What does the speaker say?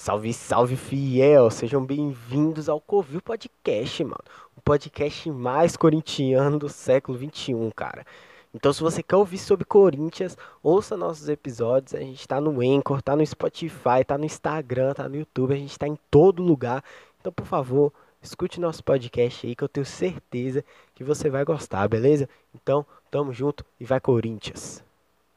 Salve, salve, fiel! Sejam bem-vindos ao Covil Podcast, mano. O podcast mais corintiano do século 21, cara. Então, se você quer ouvir sobre Corinthians, ouça nossos episódios. A gente tá no Anchor, tá no Spotify, tá no Instagram, tá no YouTube, a gente tá em todo lugar. Então, por favor, escute nosso podcast aí que eu tenho certeza que você vai gostar, beleza? Então, tamo junto e vai Corinthians!